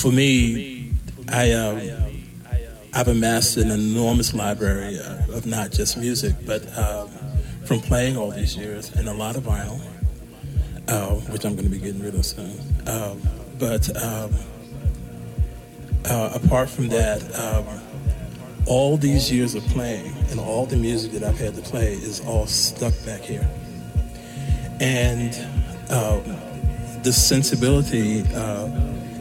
for me, I um, I've amassed an enormous library of not just music, but um, from playing all these years and a lot of vinyl, uh, which I'm going to be getting rid of soon. Um, but um, uh, apart from that, um, all these years of playing and all the music that I've had to play is all stuck back here. And uh, the sensibility uh,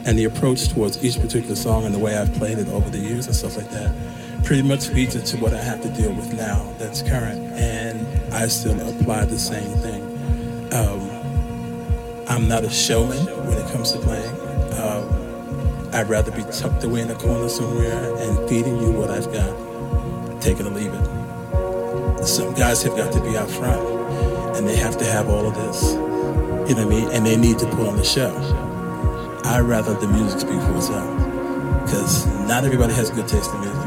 and the approach towards each particular song and the way I've played it over the years and stuff like that pretty much feeds into what I have to deal with now that's current. And I still apply the same thing. Um, I'm not a showman when it comes to playing. Um, I'd rather be tucked away in a corner somewhere and feeding you what I've got. Take it or leave it. Some guys have got to be out front and they have to have all of this. You know what I mean? And they need to put on the show. I'd rather the music speak for itself. Because not everybody has good taste in music.